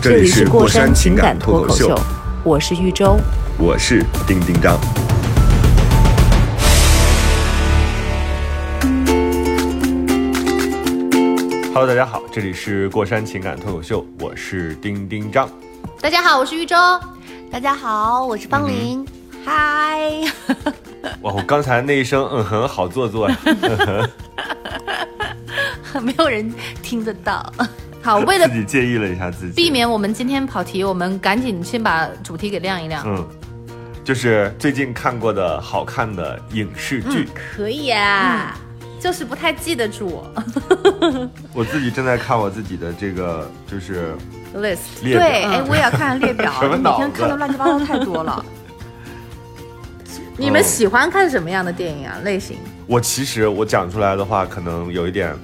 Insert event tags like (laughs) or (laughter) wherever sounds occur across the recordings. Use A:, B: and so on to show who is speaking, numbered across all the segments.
A: 这
B: 这里
A: 里是
B: 过山
A: 情
B: 情感
A: 脱
B: 脱口秀，我是豫州。
A: 我是丁丁张。Hello，大家好，这里是过山情感脱口秀，我是丁丁张。
B: 大家好，我是豫州。
C: 大家好，我是方玲。嗨、(laughs)
A: 哇，我刚才那一声嗯哼，好做作呀。(laughs)
C: 没有人听得到。
B: 好，(laughs) 为了
A: 自己介意了一下自己，
B: 避免我们今天跑题，我们赶紧先把主题给亮一亮。
A: 嗯，就是最近看过的好看的影视剧。
B: 可以啊，就是不太记得住 (laughs)
A: 我自己正在看我自己的这个就是
B: list。
A: 列
C: 对，
A: 表，
C: 哎，我也要看列表，(laughs) 每天看的乱七八糟太多了。
B: 你们喜欢看什么样的电影啊？类型？
A: 我其实我讲出来的话，可能有一点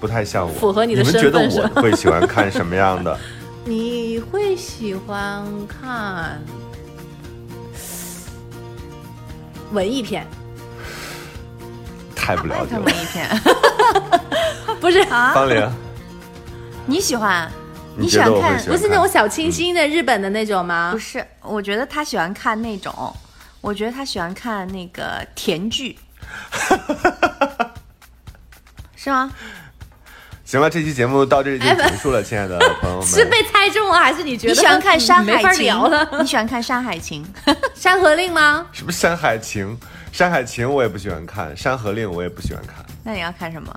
A: 不太像我，
B: 符合你的
A: 你们觉得我会喜欢看什么样的？(laughs)
B: 你会喜欢看文艺片？
A: 太不了解了
C: 文。艺片 (laughs)
B: 不是，
C: 啊？
A: 方玲，
C: 你喜欢？
A: 你
C: 喜欢看？
B: 不是那种小清新的日本的那种吗
C: 不？是，我觉得他喜欢看那种，我觉得他喜欢看那个甜剧，(laughs) 是吗？
A: 行了，这期节目到这里就结束了，亲爱的朋友们。
B: 是被猜中了，还是你觉得
C: 你喜欢看《山
B: 没法
C: 海情
B: 聊了？(laughs)》？
C: 你喜欢看《山海情》？(laughs)
B: 《山河令》吗？
A: 什么《山海情》？《山海情》我也不喜欢看，《山河令》我也不喜欢看。
C: 那你要看什么？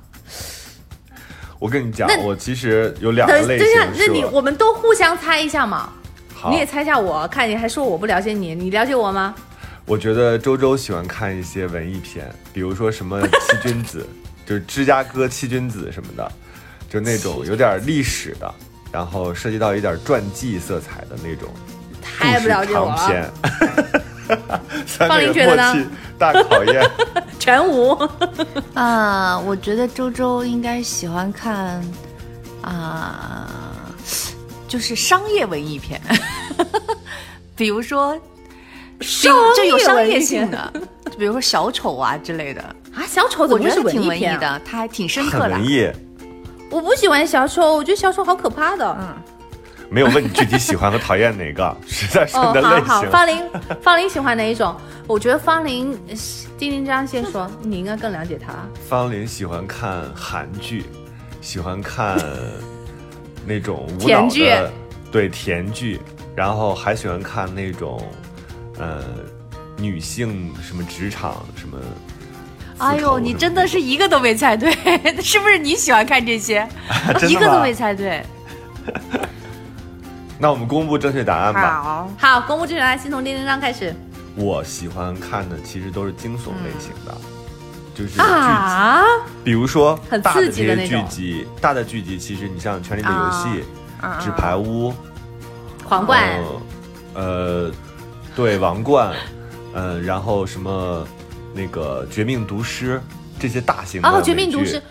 A: 我跟你讲，我其实有两个
B: 等等一下，
A: 类型是
B: 那你我们都互相猜一下嘛。
A: 好
B: 你也猜一下我，看你还说我不了解你，你了解我吗？
A: 我觉得周周喜欢看一些文艺片，比如说什么七君子，(laughs) 就是芝加哥七君子什么的，就那种有点历史的，然后涉及到一点传记色彩的那种
B: 太不了解我了，
A: 长片。(laughs) 三
B: 方
A: 个人
B: 玲觉得呢
A: 大考验。(laughs)
B: 全无。
C: 啊、我觉得周周应该喜欢看啊、就是商业文艺片，(laughs) 比如说，
B: 商
C: 就有商业性的，就比如说小丑啊之类的，
B: 啊，小丑怎
C: 我觉
B: 么是
C: 得挺文艺？的，他还挺深刻的
A: 很文。艺，
B: 我不喜欢小丑，我觉得小丑好可怕的。
C: 嗯
A: 没有问你具体喜欢和讨厌哪个，(laughs) 实在是
B: 哦
A: 你的，类
B: 好好，方林，方林喜欢哪一种？我觉得方玲，呃丁丁张先说，你应该更了解他。
A: 方林喜欢看韩剧，喜欢看那种无脑
B: 甜剧
A: 的，对甜剧，然后还喜欢看那种，呃，女性什么职场什么。
C: 哎呦，你真的是一个都没猜对，(laughs) 是不是你喜欢看这些？(laughs) 一个都没猜对。(laughs)
A: 那我们公布正确答案吧。
C: 好，
B: 好，公布正确答案，先从丁丁张开始。
A: 我喜欢看的其实都是惊悚类型的，就是剧集，
B: 啊，
A: 比如说
B: 很
A: 大的这些
B: 刺激的那种
A: 剧集，大的剧集其实你像《权力的游戏》
C: 啊
A: 纸牌屋》。
B: 皇冠，
A: 呃，呃，对，王冠，呃，然后什么那个绝命毒师这些大型的
B: 哦，绝命毒
A: 剧
B: 师，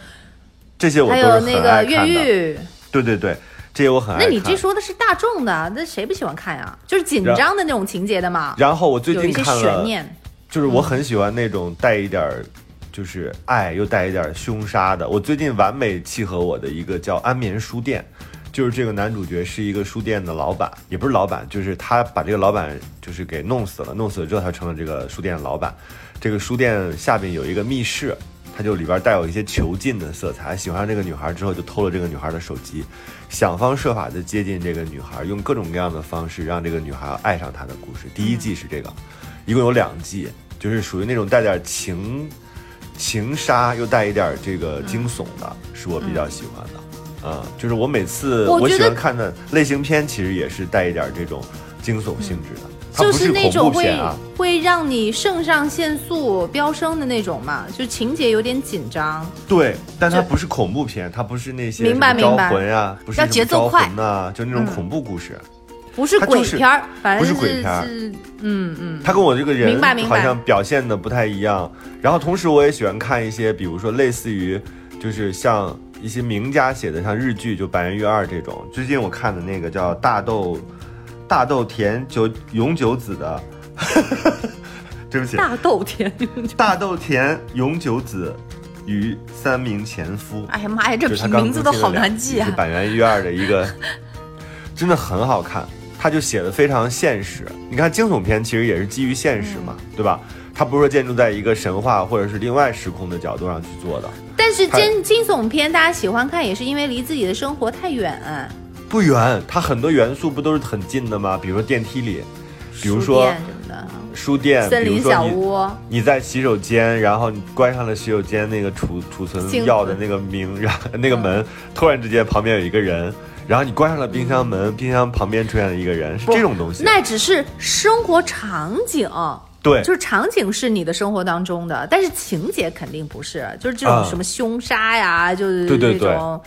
A: 这些我
B: 还
A: 都是很
B: 有那个越。狱。
A: 对对对，这些我很爱看。
B: 那你这说的是大众的，那谁不喜欢看呀？就是紧张的那种情节的嘛，
A: 然后我最近看了，
B: 悬念。
A: 就是我很喜欢那种带一点儿。就是爱又带一点儿凶杀的。我最近完美契合我的一个叫安眠书店，就是这个男主角是一个书店的老板，也不是老板，就是他把这个老板就是给弄死了，弄死了之后他成了这个书店的老板。这个书店下边有一个密室，他就里边带有一些囚禁的色彩。喜欢上这个女孩之后，就偷了这个女孩的手机，想方设法的接近这个女孩，用各种各样的方式让这个女孩爱上他的故事。第一季是这个，一共有两季，就是属于那种带点情情杀又带一点这个惊悚的，是我比较喜欢的。嗯，就是我每次我喜欢看的类型片，其实也是带一点这种惊悚性质的，它
B: 就
A: 是
B: 那种会
A: 啊。
B: 会让你肾上腺素飙升的那种嘛，就情节有点紧张。
A: 对，但它不是恐怖片，它不是那些招
B: 明白
A: 魂啊、不是
C: 要
A: 什么招
C: 节奏快
A: 魂呐、就那种恐怖故事。
B: 不是鬼片儿，反
A: 不
B: 正
A: 是鬼片儿
B: 是嗯嗯，
A: 他跟我这个人好像表现的不太一样。然后同时我也喜欢看一些，比如说类似于就是像一些名家写的，像日剧就《板垣瑞二》这种。最近我看的那个叫大豆大豆田久永久子的，(laughs) 对不起，
B: 大豆田，
A: 大豆田永久子与三名前夫。
C: 哎呀妈呀，这名名字都好难记啊
A: 集是！板垣瑞二的一个，(laughs) 真的很好看。他就写的非常现实。你看惊悚片其实也是基于现实嘛，
C: 嗯
A: 对吧？它不是说建筑在一个神话或者是另外时空的角度上去做的，
B: 但是惊惊悚片大家喜欢看，也是因为离自己的生活太远。
A: 不远。它很多元素不都是很近的吗？比如说电梯里，比如说
B: 书店什么的，
A: 书店，
B: 森林小屋，
A: 你在洗手间，然后你关上了洗手间那个储储存药的那个名，然后 (laughs) 那个门突然之间旁边有一个人，然后你关上了冰箱门，冰箱旁边出现了一个人，是这种东西。
B: 那只是生活场景。
A: 对，
B: 就是场景是你的生活当中的，但是情节肯定不是，就是这种
A: 啊
B: 什么凶杀呀，就是
A: 对对对
B: 这种，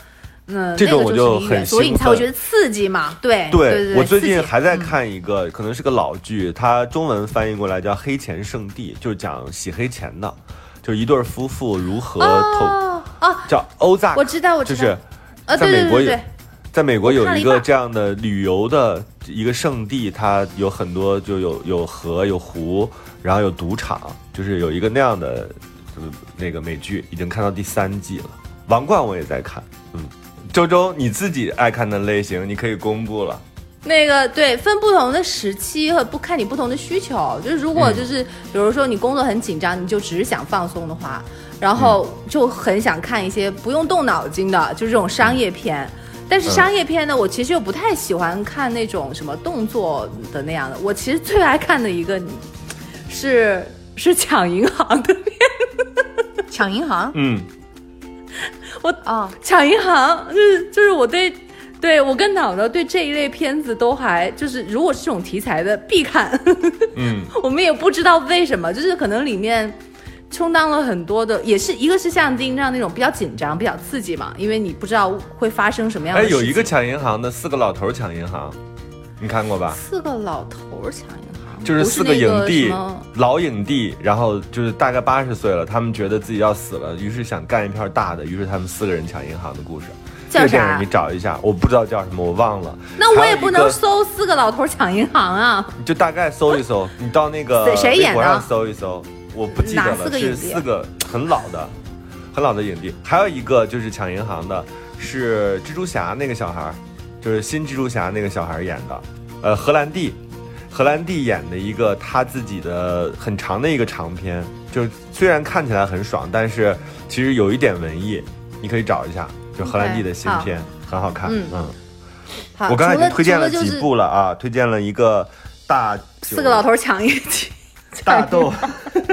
B: 嗯，
A: 这种我就很
B: 所以你才会觉得刺激嘛，对对对，
A: 我最近还在看一个，可能是个老剧，它中文翻译过来叫《黑钱圣地》，就是讲洗黑钱的，就是一对夫妇如何投，
B: 哦哦，
A: 叫欧扎
B: 我知道我知道，
A: 就是
B: 呃，
A: 在美国有在美国有一个这样的旅游的一个圣地，它有很多就有有河有湖，然后有赌场，就是有一个那样的呃那个美剧，已经看到第三季了。王冠我也在看，嗯，周周你自己爱看的类型，你可以公布了。
B: 那个对，分不同的时期和不看你不同的需求。就是如
A: 嗯
B: 果就是、比如说你工作很紧张，你就只是想放松的话，然后
A: 嗯
B: 就很想看一些不用动脑筋的，就是这种商业片。但是
A: 嗯
B: 商业片呢，我其实又不太喜欢看那种什么动作的那样的。我其实最爱看的一个是是抢银行的片，
C: 抢银行
A: 嗯，(laughs)
B: 我
C: 啊，
B: 抢银行就是就是我对。对我跟脑脑对这一类片子都还就是，如果是这种题材的必看，(laughs)
A: 嗯，
B: 我们也不知道为什么，就是可能里面充当了很多的，也是一个是像丁这样那种比较紧张、比较刺激嘛，因为你不知道会发生什么样的
A: 哎，
B: 事情。
A: 有一个抢银行的，四个老头抢银行，你看过吧？
B: 四个老头抢银行，
A: 就是四个影帝老影帝，然后就是大概八十岁了，他们觉得自己要死了，于是想干一片大的，于是他们四个人抢银行的故事。这
B: 叫啥
A: 个电影你？找一下，我不知道叫什么，我忘了。
B: 那我也不能搜四个老头抢银行啊！
A: 你就大概搜一搜，你到那个 (laughs)
B: 谁谁演的
A: 微博上搜一搜，我不记得
B: 哪
A: 了，是
B: 四个
A: 很老的，很老的影帝。还有一个就是抢银行的，是蜘蛛侠那个小孩儿，就是新蜘蛛侠那个小孩儿演的，呃，荷兰弟，荷兰弟演的一个他自己的很长的一个长片，就是虽然看起来很爽，但是其实有一点文艺，你可以找一下，就荷兰弟的新片。很好看，
B: 嗯
A: 嗯，
B: 好，
A: 我刚才已经推荐了几
B: 除了就是
A: 部了啊，推荐了一个大
B: 四个老头抢一起，(laughs)
A: 大豆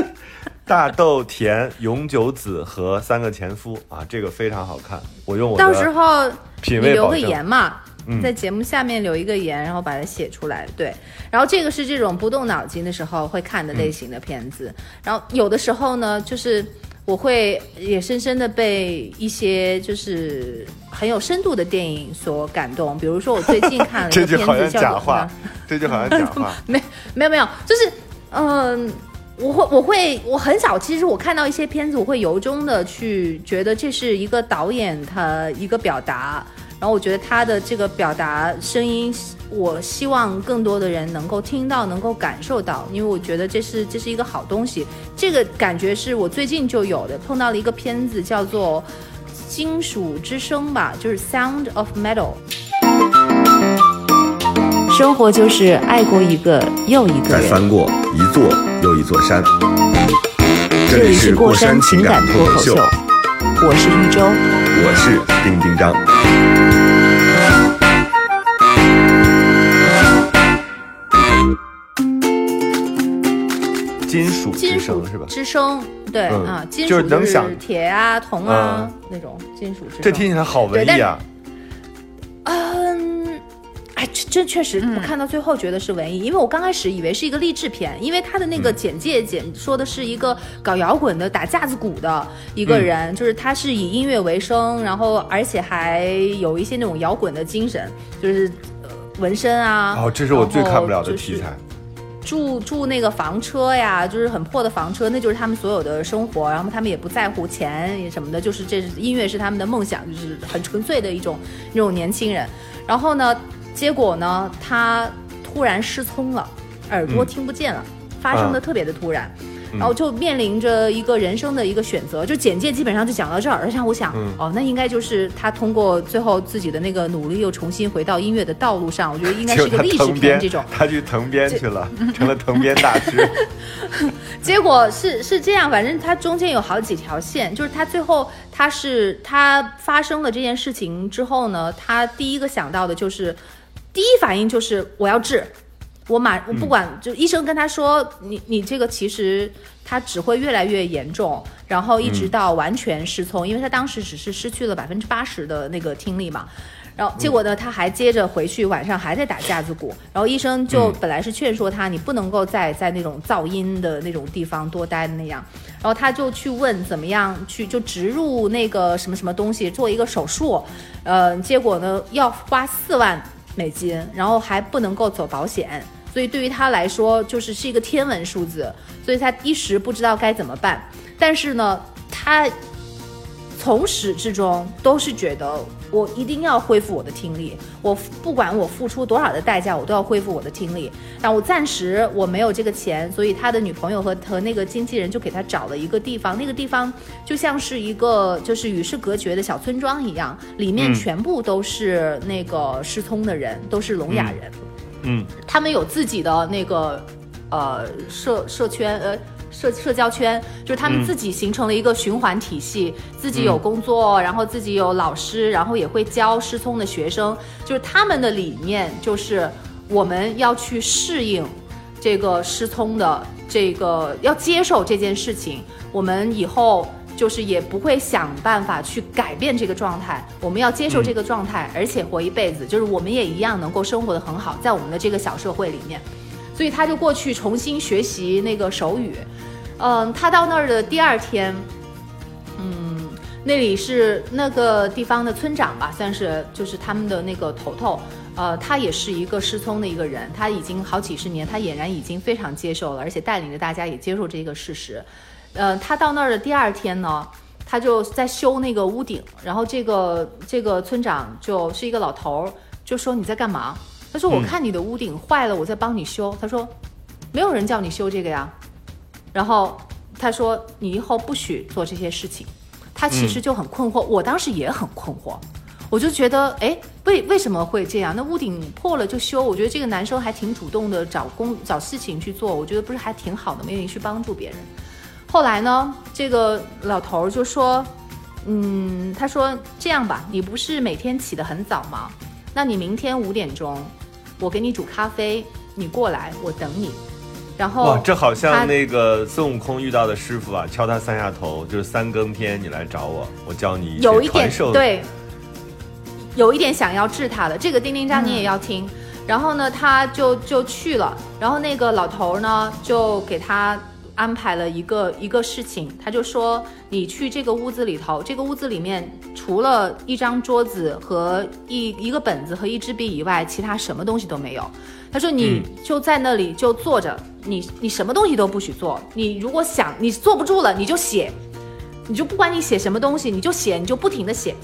A: (laughs) 大豆田永久子和三个前夫啊，这个非常好看。我用我
B: 到时
A: 的
B: 候
A: 品
B: 你留个。言嘛，
A: 嗯
B: 在节目下面留一个言，然后把它写出来。对，然后这个是这种不动脑筋的时候会看的类型的片子。然后有的时候呢，就是我会也深深的被一些就是很有深度的电影所感动。比如说我最近看了一 (laughs)
A: 这
B: 个
A: 句好像
B: 片子叫做
A: 假话，(laughs) 这句好像假话。(laughs)
B: 没没有没有，就是嗯。我会我会我很少，其实我看到一些片子，我会由衷的去觉得这是一个导演他一个表达，然后我觉得他的这个表达声音，我希望更多的人能够听到，能够感受到，因为我觉得这是这是一个好东西。这个感觉是我最近就有的，碰到了一个片子叫做《金属之声》吧，就是《Sound of Metal》。生活就是爱过一个又一个人。
A: 翻过一座又一座山。
B: 这里是过山情感脱口秀，我是一周。
A: 我是丁丁张。金属之声是吧？
B: 之声，对、
A: 嗯
B: 啊，金
A: 就是能想
B: 铁啊、铜啊、那种金属之声。
A: 这听起来好文艺啊！
B: 嗯，哎，这这确实，
C: 嗯
B: 我看到最后觉得是文艺，因为我刚开始以为是一个励志片，因为他的那个简介简说的是一个搞摇滚的打架子鼓的一个人，就是他是以音乐为生，然后而且还有一些那种摇滚的精神，就是。呃纹身啊。
A: 哦，这是我最看不了的
B: 就是
A: 题材。
B: 住住那个房车呀，就是很破的房车，那就是他们所有的生活。然后他们也不在乎钱什么的，就是这是音乐是他们的梦想，就是很纯粹的一种那种年轻人。然后呢，结果呢，他突然失聪了，耳朵
A: 嗯
B: 听不见了，发生的
A: 啊
B: 特别的突然。
A: 嗯
B: 然后就面临着一个人生的一个选择，就简介基本上就讲到这儿。而且我想，
A: 嗯
B: 哦，那应该就是他通过最后自己的那个努力，又重新回到音乐的道路上。我觉得应该是个历史片这种。
A: 他去藤编去了，成了藤编大师。(laughs)
B: 结果是是这样，反正他中间有好几条线，就是他最后他是他发生了这件事情之后呢，他第一个想到的就是，第一反应就是我要治，我马我不管，就医生跟他说，你你这个其实他只会越来越严重，然后一直到完全失聪，因为他当时只是失去了百分之八十的那个听力嘛。然后结果呢，他还接着回去，晚上还在打架子鼓。然后医生就
A: 嗯
B: 本来是劝说他，你不能够再在那种噪音的那种地方多待的那样。然后他就去问怎么样去就植入那个什么什么东西做一个手术，呃，结果呢要花四万美金，然后还不能够走保险，所以对于他来说就是是一个天文数字，所以他一时不知道该怎么办。但是呢，他从始至终都是觉得我一定要恢复我的听力，我不管我付出多少的代价，我都要恢复我的听力。但我暂时我没有这个钱，所以他的女朋友和和那个经纪人就给他找了一个地方，那个地方就像是一个就是与世隔绝的小村庄一样，里面
A: 嗯
B: 全部都是那个失聪的人，都是聋哑人。
A: 嗯
B: 他们有自己的那个呃社社圈呃社社交圈，就是他们
A: 嗯
B: 自己形成了一个循环体系，自己有工作，然后自己有老师，然后也会教失聪的学生，就是他们的理念就是我们要去适应这个失聪的这个要接受这件事情，我们以后。就是也不会想办法去改变这个状态，我们要接受这个状态，而且活一辈子。就是我们也一样能够生活的很好，在我们的这个小社会里面。所以他就过去重新学习那个手语。嗯，他到那儿的第二天，嗯，那里是那个地方的村长吧，算是就是他们的那个头头。呃，他也是一个失聪的一个人，他已经好几十年，他俨然已经非常接受了，而且带领着大家也接受这个事实。呃，他到那儿的第二天呢，他就在修那个屋顶，然后这个这个村长就是一个老头儿，就说你在干嘛？他说我看你的屋顶坏了，我在帮你修。他说没有人叫你修这个呀。然后他说你以后不许做这些事情。他其实就很困惑，我当时也很困惑，我就觉得哎，为为什么会这样？那屋顶破了就修，我觉得这个男生还挺主动的，找工找事情去做，我觉得不是还挺好的吗？愿意去帮助别人。后来呢，这个老头儿就说，嗯，他说这样吧，你不是每天起得很早吗？那你明天五点钟，我给你煮咖啡，你过来，我等你。然后
A: 哇，这好像那个孙悟空遇到的师傅啊，敲他三下头，就是三更天你来找我，我教你一
B: 有一点。，对，有一点想要治他的。这个叮叮章你也要听。然后呢，他就就去了，然后那个老头呢就给他安排了一个一个事情，他就说你去这个屋子里头，这个屋子里面除了一张桌子和一一个本子和一支笔以外，其他什么东西都没有。他说你就在那里就坐着，你你什么东西都不许做，你如果想你坐不住了，你就写，你就不管你写什么东西，你就写，你就不停的写。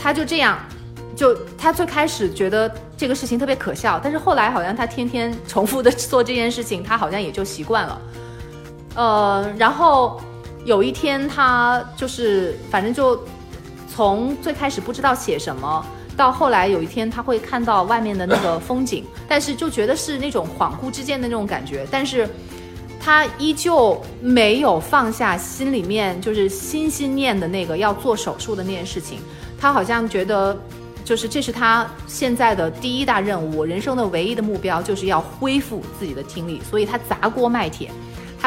B: 他就这样，就他最开始觉得这个事情特别可笑，但是后来好像他天天重复的做这件事情，他好像也就习惯了。呃，然后有一天他就是反正就从最开始不知道写什么。到后来有一天，他会看到外面的那个风景，但是就觉得是那种恍惚之间的那种感觉，但是他依旧没有放下心里面就是心心念的那个要做手术的那件事情。他好像觉得，就是这是他现在的第一大任务，人生的唯一的目标就是要恢复自己的听力，所以他砸锅卖铁。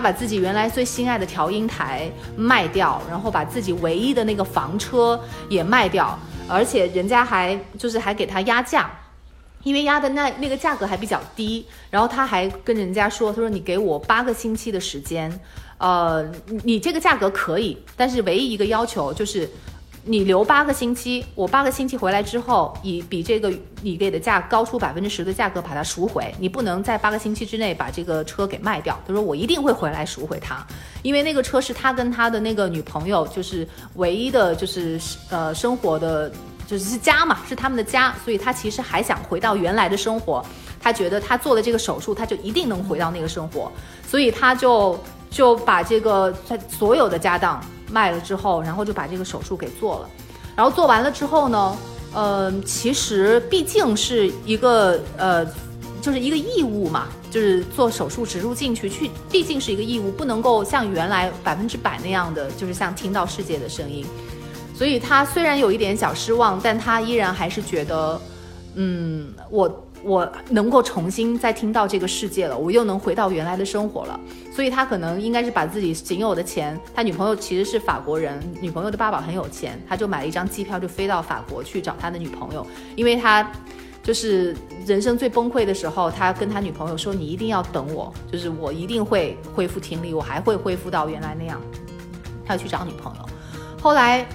B: 把自己原来最心爱的调音台卖掉，然后把自己唯一的那个房车也卖掉，而且人家还就是还给他压价，因为压的那那个价格还比较低，然后他还跟人家说，他说你给我八个星期的时间，呃，你这个价格可以，但是唯一一个要求就是。你留八个星期，我八个星期回来之后，以比这个你给的价高出百分之十的价格把它赎回，你不能在八个星期之内把这个车给卖掉。他说我一定会回来赎回它，因为那个车是他跟他的那个女朋友就是唯一的，就是呃生活的就是家嘛，是他们的家，所以他其实还想回到原来的生活。他觉得他做了这个手术，他就一定能回到那个生活，所以他就就把这个他所有的家当卖了之后，然后就把这个手术给做了。然后做完了之后呢，呃，其实毕竟是一个呃，就是一个义务嘛，就是做手术植入进去，去毕竟是一个义务，不能够像原来百分之百那样的，就是像听到世界的声音。所以他虽然有一点小失望，但他依然还是觉得，嗯，我。我能够重新再听到这个世界了，我又能回到原来的生活了，所以他可能应该是把自己仅有的钱，他女朋友其实是法国人，女朋友的爸爸很有钱，他就买了一张机票就飞到法国去找他的女朋友，因为他就是人生最崩溃的时候，他跟他女朋友说：“你一定要等我，就是我一定会恢复听力，我还会恢复到原来那样。”他要去找女朋友，后来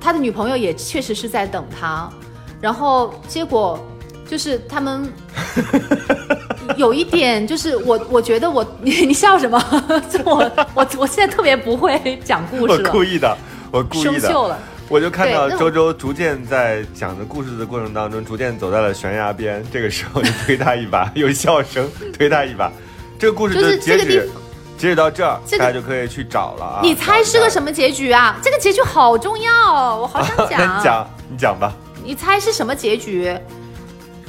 B: 他的女朋友也确实是在等他，然后结果。就是他们 (laughs) 有一点，就是我我觉得我你 (laughs) 你笑什么？(laughs) 我我我现在特别不会讲故事
A: 了，我故意的，我故意的，
B: 生锈了。
A: 我就看到周周逐渐在讲的故事的过程当中，逐渐走在了悬崖边。这个时候就推他一把，有笑声，推他一把。这个故事就截止截止到这儿，大家就可以去找了啊。
B: 你猜是个什么结局啊？这个结局好重要，我好想讲。
A: 你讲，你讲吧。
B: 你猜是什么结局？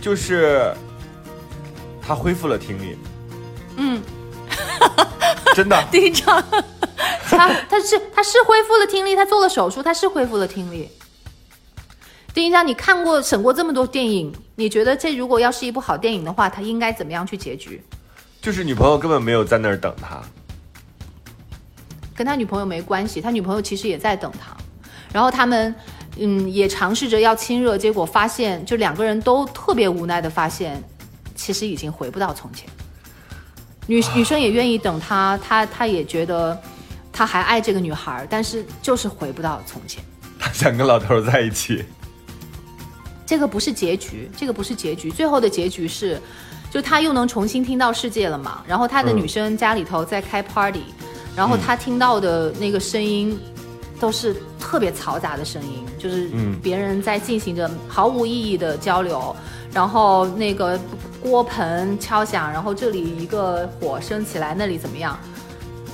A: 就是他恢复了听力，
B: 嗯，(laughs)
A: 真的。(laughs)
B: 第一场，他他是他是恢复了听力，他做了手术，他是恢复了听力。丁一章，你看过审过这么多电影，你觉得这如果要是一部好电影的话，他应该怎么样去结局？
A: 就是女朋友根本没有在那儿等他，
B: 跟他女朋友没关系，他女朋友其实也在等他，然后他们。嗯，也尝试着要亲热，结果发现就两个人都特别无奈的发现，其实已经回不到从前。女女生也愿意等他，他他也觉得他还爱这个女孩，但是就是回不到从前。
A: 他想跟老头在一起。
B: 这个不是结局，这个不是结局，最后的结局是，就他又能重新听到世界了嘛？然后他的女生家里头在开 party，然后他听到的那个声音。都是特别嘈杂的声音，就是别人在进行着毫无意义的交流，然后那个锅盆敲响，然后这里一个火升起来，那里怎么样？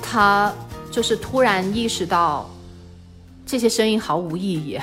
B: 他就是突然意识到这些声音毫无意义。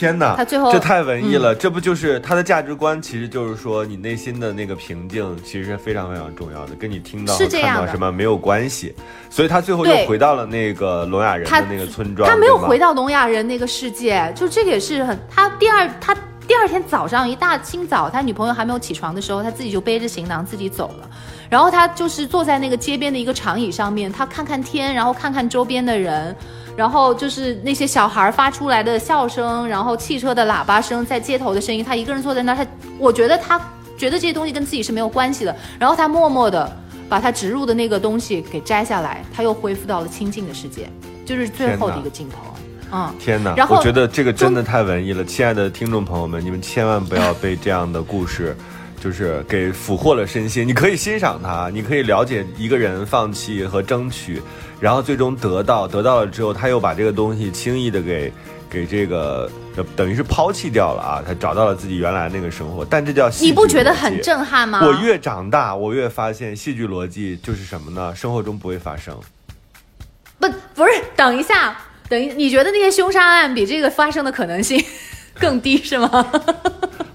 A: 天哪！
B: 他最后
A: 这太文艺了，这不就是他的价值观？其实就是说，你内心的那个平静，其实是非常非常重要的，跟你听到看到什么没有关系。所以他最后又回到了那个聋哑人的那个村庄。
B: 他没有回到聋哑人那个世界，就这个也是很。他第二他第二天早上一大清早，他女朋友还没有起床的时候，他自己就背着行囊自己走了。然后他就是坐在那个街边的一个长椅上面，他看看天，然后看看周边的人。然后就是那些小孩发出来的笑声，然后汽车的喇叭声，在街头的声音。他一个人坐在那儿，他我觉得他觉得这些东西跟自己是没有关系的。然后他默默的把他植入的那个东西给摘下来，他又恢复到了清静的世界，就是最后的一个镜头。嗯，
A: 天哪！
B: 然后
A: 我觉得这个真的太文艺了，亲爱的听众朋友们，你们千万不要被这样的故事。就是给俘获了身心，你可以欣赏他，你可以了解一个人放弃和争取，然后最终得到，得到了之后，他又把这个东西轻易的给给这个等于是抛弃掉了啊，他找到了自己原来那个生活，但这叫
B: 你不觉得很震撼吗？
A: 我越长大，我越发现戏剧逻辑就是什么呢？生活中不会发生。
B: 不，不是，等一下，等一，你觉得那些凶杀案比这个发生的可能性 (laughs) 更低是吗？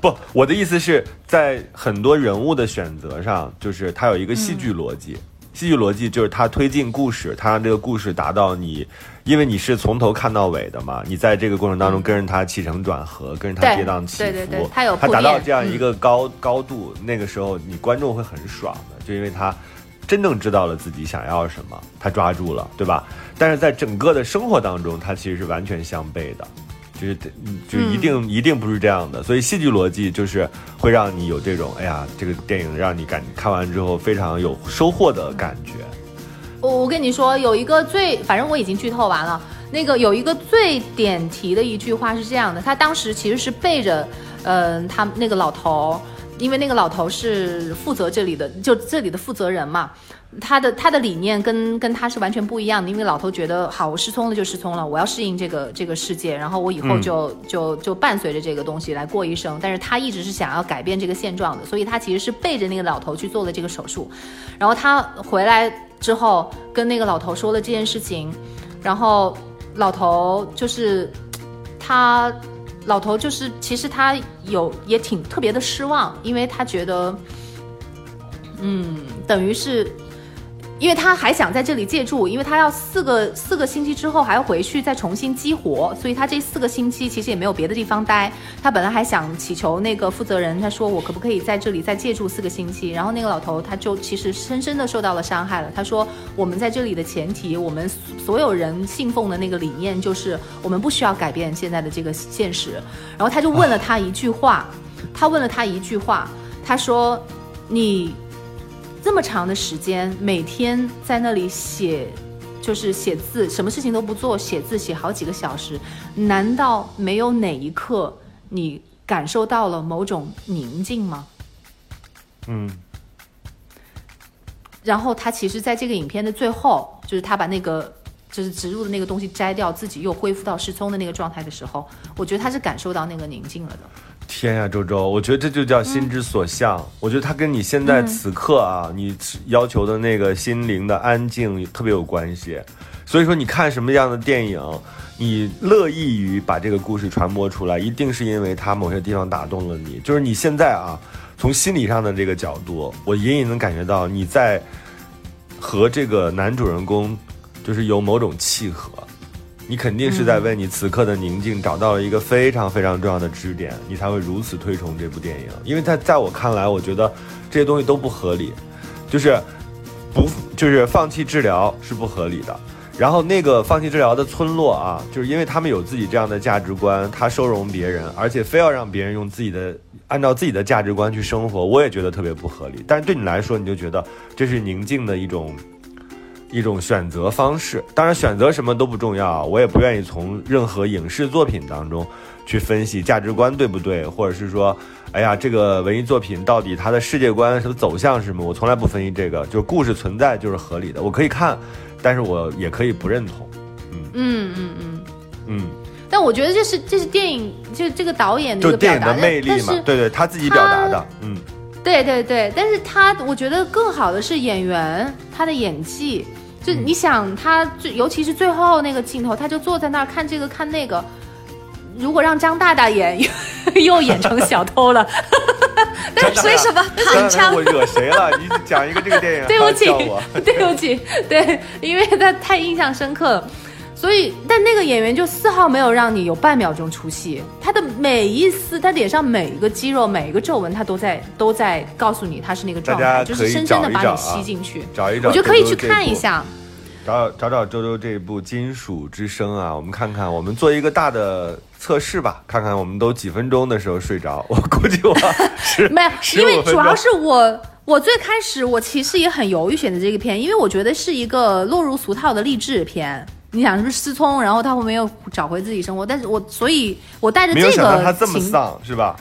A: 不，我的意思是在很多人物的选择上，就是他有一个戏剧逻辑。戏剧逻辑就是他推进故事，他让这个故事达到你，因为你是从头看到尾的嘛，你在这个过程当中跟着他起承转合，跟着他跌宕起伏，
B: 对对对，他有
A: 他达到这样一个高高度，那个时候你观众会很爽的，就因为他真正知道了自己想要什么，他抓住了，对吧？但是在整个的生活当中，他其实是完全相悖的。就是就一定一定不是这样的，所以戏剧逻辑就是会让你有这种，哎呀，这个电影让你感看完之后非常有收获的感觉。
B: 我我跟你说，有一个最，反正我已经剧透完了。那个有一个最点题的一句话是这样的，他当时其实是背着，嗯、他那个老头，因为那个老头是负责这里的，就这里的负责人嘛。他的他的理念跟跟他是完全不一样的，因为老头觉得好，我失聪了就失聪了，我要适应这个这个世界，然后我以后就、就就伴随着这个东西来过一生。但是他一直是想要改变这个现状的，所以他其实是背着那个老头去做了这个手术。然后他回来之后跟那个老头说了这件事情，然后老头就是他，老头就是其实他有也挺特别的失望，因为他觉得，嗯，等于是。因为他还想在这里借住，因为他要四个四个星期之后还要回去再重新激活，所以他这四个星期其实也没有别的地方待。他本来还想祈求那个负责人，他说我可不可以在这里再借住四个星期？然后那个老头他就其实深深的受到了伤害了。他说我们在这里的前提，我们所有人信奉的那个理念就是我们不需要改变现在的这个现实。然后他就问了他一句话，他问了他一句话，他说你。这么长的时间，每天在那里写，就是写字，什么事情都不做，写字写好几个小时，难道没有哪一刻你感受到了某种宁静吗？
A: 嗯，
B: 然后他其实在这个影片的最后，就是他把那个就是植入的那个东西摘掉，自己又恢复到失聪的那个状态的时候，我觉得他是感受到那个宁静了的。
A: 天呀，周周，我觉得这就叫心之所向。我觉得它跟你现在此刻啊，你要求的那个心灵的安静特别有关系。所以说，你看什么样的电影，你乐意于把这个故事传播出来，一定是因为它某些地方打动了你。就是你现在啊，从心理上的这个角度，我隐隐能感觉到你在和这个男主人公就是有某种契合。你肯定是在为你此刻的宁静找到了一个非常非常重要的支点，你才会如此推崇这部电影。因为在在我看来，我觉得这些东西都不合理，就是不就是放弃治疗是不合理的。然后那个放弃治疗的村落啊，就是因为他们有自己这样的价值观，他收容别人，而且非要让别人用自己的按照自己的价值观去生活，我也觉得特别不合理。但是对你来说，你就觉得这是宁静的一种。一种选择方式，当然选择什么都不重要，我也不愿意从任何影视作品当中去分析价值观对不对，或者是说，哎呀，这个文艺作品到底它的世界观什么走向是什么，我从来不分析这个，就是故事存在就是合理的，我可以看，但是我也可以不认同，
B: 嗯。嗯嗯
A: 嗯。嗯。
B: 但我觉得这是这是电影，就这个导演的
A: 就
B: 一个表达
A: 电影的魅力嘛，对对，他自己表达的，嗯，
B: 对对对，但是他我觉得更好的是演员他的演技，就你想他最尤其是最后那个镜头，他就坐在那儿看这个看那个，如果让张大大演，(laughs) 又演成小偷了，(laughs) 但是
C: 为什么躺枪
A: 我惹谁了？你讲一个这个电影，(laughs)
B: 对不起对不起，对，因为他太印象深刻了。所以，但那个演员就丝毫没有让你有半秒钟出戏，他的每一丝，他脸上每一个肌肉、每一个皱纹，他都在都在告诉你他是那个状态，就是深深的把你吸进去。
A: 找一找，
B: 我觉得可以去看一。下。
A: 找找找周周这一部《金属之声》啊，我们看看，我们做一个大的测试吧，看看我们都几分钟的时候睡着。我估计我是 (laughs)
B: 没有
A: ，15
B: 因为主要是我，我最开始我其实也很犹豫选择这个片，因为我觉得是一个落入俗套的励志片。你想是不是失聪，然后他后面又找回自己生活？但是我所以，我带着
A: 没有
B: 这个
A: 想到他这么
B: 情
A: 丧，是吧？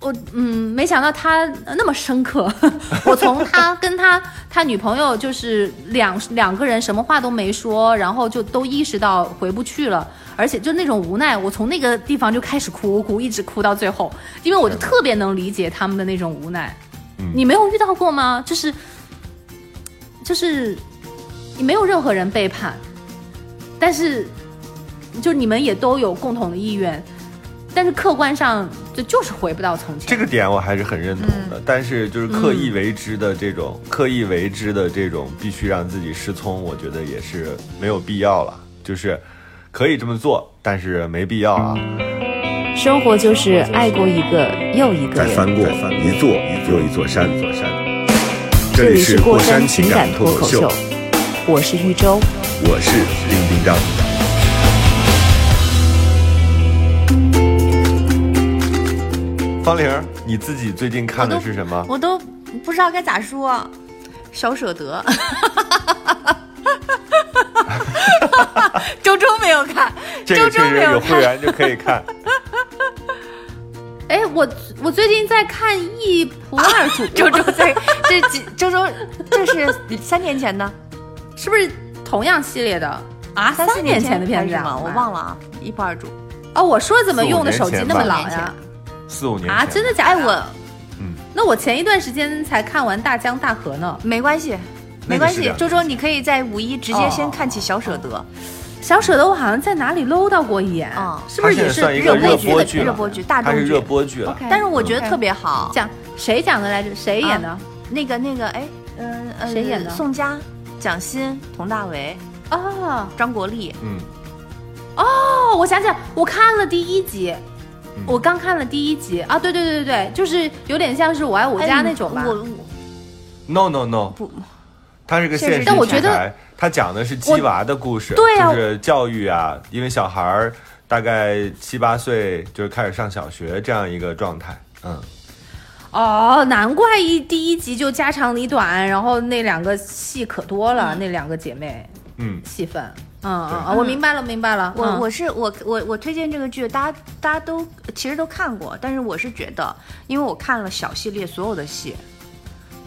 B: 我嗯，没想到他那么深刻。(laughs) 我从他跟他他女朋友就是两两个人什么话都没说，然后就都意识到回不去了，而且就那种无奈，我从那个地方就开始哭哭，一直哭到最后，因为我就特别能理解他们的那种无奈。
A: 嗯
B: 你没有遇到过吗？就是就是你没有任何人背叛，但是就你们也都有共同的意愿，但是客观上这就是回不到从前。
A: 这个点我还是很认同
B: 嗯
A: 的，但是就是刻意为之的这种、刻意为之的这种必须让自己失聪，我觉得也是没有必要了。就是可以这么做，但是没必要啊。
B: 生活就是爱过一个又一个
A: 再翻过一座又一座山，座山。这里是过山情感脱口秀，
B: 我是玉州。
A: 我是丁丁张。方玲儿，你自己最近看的是什么？
C: 我都不知道该咋说，小舍得。(laughs) 周周没有看，
A: 这个
C: 周周
A: 确实有会
C: 没有看。
A: 员就可以看。(laughs)
B: 哎，我我最近在看《一仆二主》
C: 周周在这几周周，这是三年前的，
B: 是不是同样系列的啊？
C: 三四
B: 年前的片子
C: 吗？我忘了啊，一不二主。
B: 哦，我说怎么用的手机那么老呀？
A: 四五年
B: 啊，真的假的？
C: 我
B: 那我前一段时间才看完《大江大河》呢。
C: 没关系，没关系。周周，你可以在五一直接先
B: 哦
C: 看起《小舍得
B: 小舍得我好像在哪里搂到过一眼，
C: 哦
B: 是不是也是
A: 热
B: 热播剧的
A: 播剧
C: 热播剧大众剧
A: 它是热播剧了。
C: 但是我觉得特别好。
B: 讲谁讲的来着？谁演的？
C: 那个那个，哎，嗯呃，
B: 谁演的
C: 宋佳、蒋欣、佟大为、
B: 哦。
C: 张国立。
A: 嗯，
B: 哦，我想起来，我看了第一集。
A: 嗯。
B: 我刚看了第一集。啊，对对对对对，就是有点像是我爱我家
C: 哎
B: 那种吧。
C: 我我。
A: No no no，
C: 不。
A: 它是个现实
B: 但我觉得
A: 题材，它讲的是鸡娃的故事，
B: 对啊。
A: 就是教育啊，因为小孩儿大概七八岁就是开始上小学这样一个状态，嗯，
B: 哦，难怪一第一集就家长里短，然后那两个戏可多了，那两个姐妹
A: 嗯，
B: 戏份。嗯嗯，嗯我明白了，明白了。
C: 我
B: 嗯。
C: 我是我我我推荐这个剧，大家大家都其实都看过，但是我是觉得，因为我看了小系列所有的戏，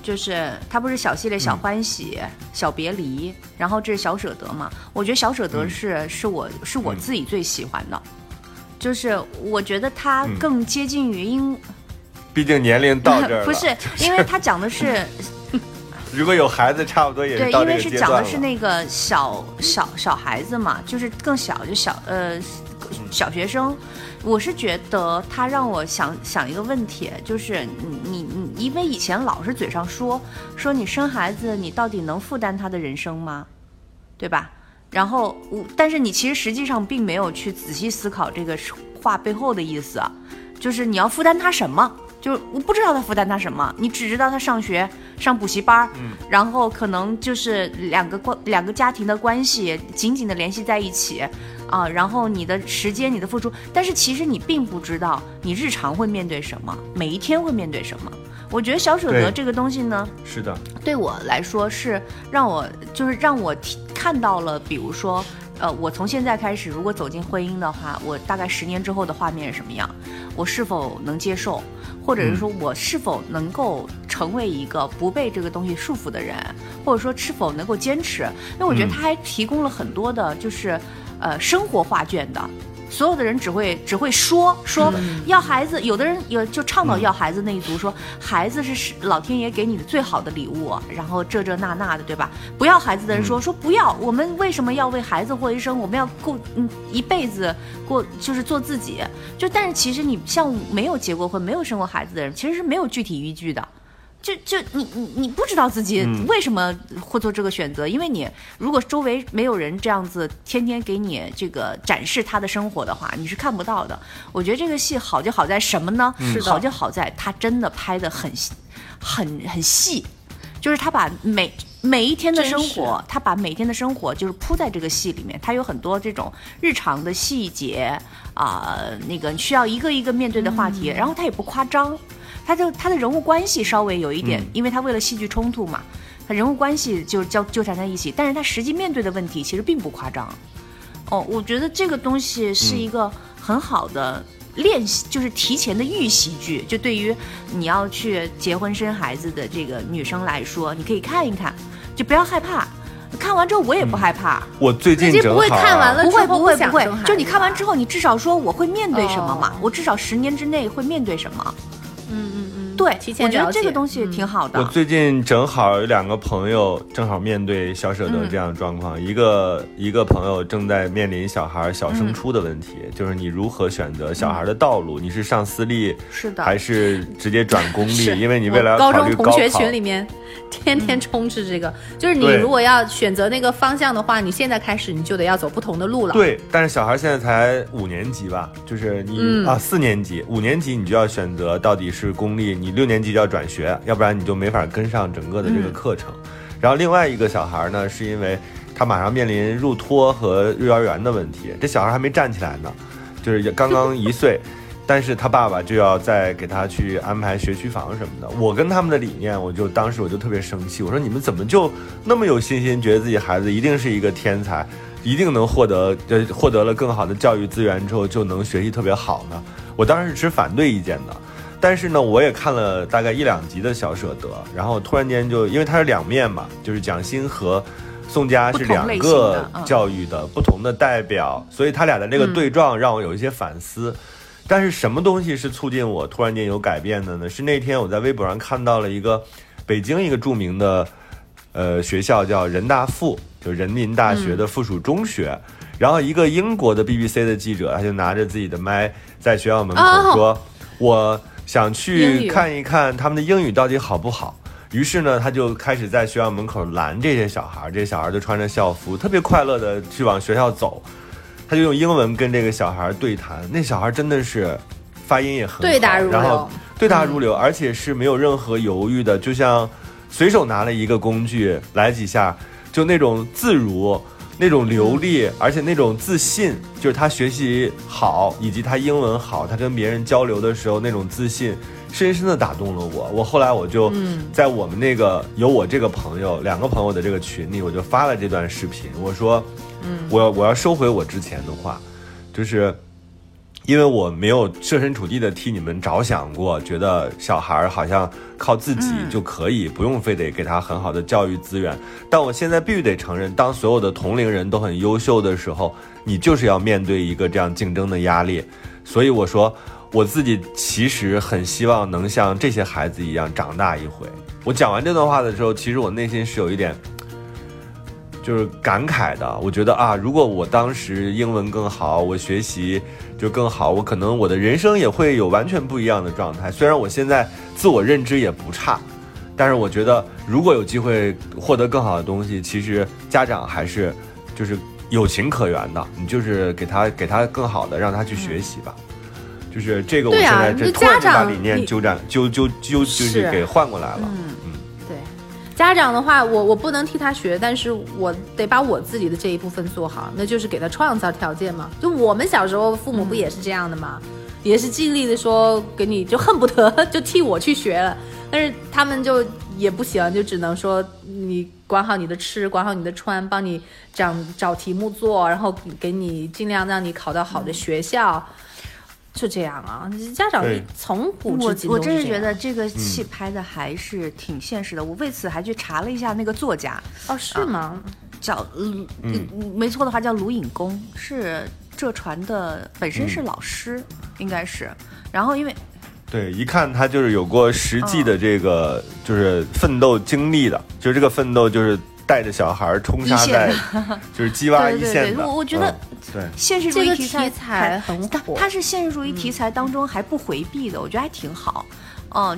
C: 就是它不是小系列小欢喜、小别离，然后这是小舍得嘛？我觉得小舍得是、是我是我自己最喜欢的，就是我觉得它
A: 嗯。
C: 更接近于因、
A: 毕竟年龄到这儿了，(laughs)
C: 不是，因为他讲的是 (laughs)
A: 如果有孩子，差不多也
C: 对，
A: 是对
C: 因为是讲。的是那个小小小孩子嘛，就是更小，就小呃小学生。我是觉得他让我想想一个问题，就是你你你，因为以前老是嘴上说说你生孩子，你到底能负担他的人生吗？对吧？然后我，但是你其实实际上并没有去仔细思考这个话背后的意思啊，就是你要负担他什么？就是我不知道他负担他什么，你只知道他上学上补习班儿，然后可能就是两个关两个家庭的关系紧紧的联系在一起，啊，然后你的时间你的付出，但是其实你并不知道你日常会面对什么，每一天会面对什么。我觉得小舍得这个东西呢，
A: 是的，
C: 对我来说是让我就是让我看到了，比如说，呃，我从现在开始，如果走进婚姻的话，我大概十年之后的画面是什么样？我是否能接受，或者是说我是否能够成为一个不被这个东西束缚的人，或者说是否能够坚持？因为我觉得
A: 嗯
C: 他还提供了很多的，就是呃生活画卷的。所有的人只会只会说说要孩子，有的人有就倡导要孩子那一族，说孩子是是老天爷给你的最好的礼物，然后这这那那的，对吧？不要孩子的人说说不要，我们为什么要为孩子过一生？我们要过嗯一辈子过就是做自己，就但是其实你像没有结过婚、没有生过孩子的人，其实是没有具体依据的。就就你你你不知道自己
A: 嗯
C: 为什么会做这个选择，因为你如果周围没有人这样子天天给你这个展示他的生活的话，你是看不到的。我觉得这个戏好就好在什么呢？
B: 是的
C: 好就好在他真的拍的很细很很细，就是他把每每一天的生活，他把每天的生活就是铺在这个戏里面，他有很多这种日常的细节啊、那个需要一个一个面对的话题，然后他也不夸张，他就他的人物关系稍微有一点，
A: 嗯
C: 因为他为了戏剧冲突嘛，他人物关系就交纠缠在一起，但是他实际面对的问题其实并不夸张。哦，我觉得这个东西是一个很好的练习，就是提前的预习剧。就对于你要去结婚生孩子的这个女生来说，你可以看一看，就不要害怕。看完之后我也不害怕，
A: 我最近
B: 不会看完了
C: 不会不会不会就你看完之后，你至少说我会面对什么嘛？
B: 哦
C: 我至少十年之内会面对什么？对，
B: 提前
C: 我觉得这个东西
B: 嗯
C: 挺好的。
A: 我最近正好有两个朋友正好面对小舍得这样的状况，一个一个朋友正在面临小孩小升初的问题，就是你如何选择小孩的道路，你是上私立
C: 是的
A: 还是直接转公立？(laughs) 因为你未来
B: 高
A: 考虑高考。
B: 中同学群里面天天充斥这个，就是你如果要选择那个方向的话，你现在开始你就得要走不同的路了。，
A: 对，但是小孩现在才五年级吧，就是你、
B: 嗯
A: 啊四年级，五年级你就要选择到底是公立，你六年级就要转学，要不然你就没法跟上整个的这个课程。然后另外一个小孩呢，是因为他马上面临入托和幼儿园的问题，这小孩还没站起来呢，就是也刚刚一岁。(laughs) 但是他爸爸就要再给他去安排学区房什么的。我跟他们的理念，我就当时我就特别生气，我说你们怎么就那么有信心，觉得自己孩子一定是一个天才，一定能获得呃获得了更好的教育资源之后就能学习特别好呢？我当时是持反对意见的。但是呢，我也看了大概一两集的小舍得，然后突然间就因为它是两面嘛，就是蒋欣和宋佳是两个教育的不同的代表，所以他俩的那个对撞让我有一些反思。但是什么东西是促进我突然间有改变的呢？是那天我在微博上看到了一个北京一个著名的呃学校叫人大附，就人民大学的附属中学，然后一个英国的 BBC 的记者他就拿着自己的麦在学校门口说：“我。”想去看一看他们的英语到底好不好，于是呢，他就开始在学校门口拦这些小孩，这些小孩就穿着校服，特别快乐的去往学校走。他就用英文跟这个小孩对谈，那小孩真的是发音也很好，
B: 对答如
A: 流，然后对答如流，而且是没有任何犹豫的，就像随手拿了一个工具来几下，就那种自如。那种流利，而且那种自信，就是他学习好，以及他英文好，他跟别人交流的时候那种自信，深深的打动了我。我后来我就在我们那个有我这个朋友两个朋友的这个群里，我就发了这段视频，我说，嗯，我要我要收回我之前的话，就是。因为我没有设身处地的替你们着想过，觉得小孩好像靠自己就可以，不用非得给他很好的教育资源。但我现在必须得承认，当所有的同龄人都很优秀的时候，你就是要面对一个这样竞争的压力。所以我说，我自己其实很希望能像这些孩子一样长大一回。我讲完这段话的时候，其实我内心是有一点。就是感慨的，我觉得啊，如果我当时英文更好，我学习就更好，我可能我的人生也会有完全不一样的状态。虽然我现在自我认知也不差，但是我觉得如果有机会获得更好的东西，其实家长还是就是有情可原的。你就是给他给他更好的，让他去学习吧。就是这个，我现在这突然就把理念纠正纠纠纠就是给换过来了。
B: 家长的话，我我不能替他学，但是我得把我自己的这一部分做好，那就是给他创造条件嘛。就我们小时候，父母不也是这样的吗？也是尽力的说给你，就恨不得 (laughs) 就替我去学了，但是他们就也不行，就只能说你管好你的吃，管好你的穿，帮你找找题目做，然后给你尽量让你考到好的学校。就这样啊，家长从古至今
C: 我我真是觉得这个戏拍的还是挺现实的。我为此还去查了一下那个作家，
B: 哦，是吗？
C: 叫嗯，没错的话叫卢隐公，是浙传的，本身是老师，应该是。然后因为
A: 对，一看他就是有过实际的这个就是奋斗经历的，就这个奋斗就是。带着小孩冲杀在，(laughs) 就是鸡娃一线
C: 的。我我觉得，
A: 对
C: 现实主义题
B: 材很火，
C: 它是现实主义题材当中还不回避的，我觉得还挺好。哦，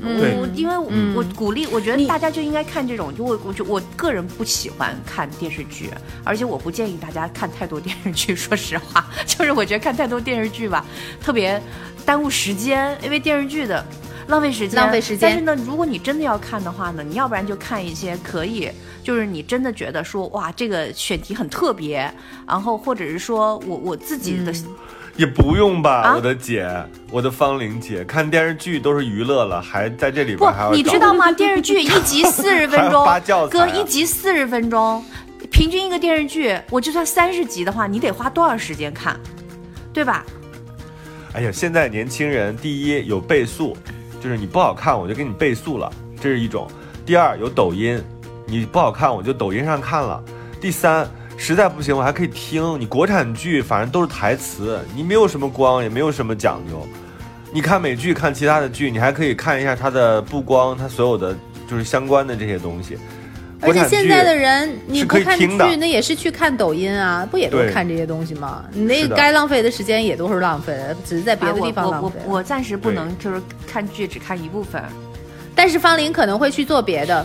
C: 我因为我鼓励，我觉得大家就应该看这种。就我我就我个人不喜欢看电视剧，而且我不建议大家看太多电视剧。(laughs) 说实话，(laughs) 就是我觉得看太多电视剧吧，特别耽误时间，因为电视剧的。浪费时间，
B: 浪费时间。
C: 但是呢，如果你真的要看的话呢，你要不然就看一些可以，就是你真的觉得说哇，这个选题很特别，然后或者是说我我自己的，
A: 也不用吧，我的姐，我的芳玲姐，看电视剧都是娱乐了，还在这里边还要
C: 你知道吗？电视剧一集四十分钟，(laughs) 哥一集四十分钟，平均一个电视剧，我就算三十集的话，你得花多少时间看，对吧？
A: 哎呀，现在年轻人第一有倍速。就是你不好看，我就给你倍速了，这是一种。第二，有抖音，你不好看，我就抖音上看了。第三，实在不行，我还可以听。你国产剧反正都是台词，你没有什么光，也没有什么讲究。你看美剧，看其他的剧，你还可以看一下它的布光，它所有的就是相关的这些东西。
B: 而且现在的人，你不看剧，那也是去看抖音啊，不也都看这些东西吗？你那该浪费的时间也都是浪费，只是在别的地方浪
C: 费。我我我暂时不能就是看剧只看一部分，
B: 但是方林可能会去做别的。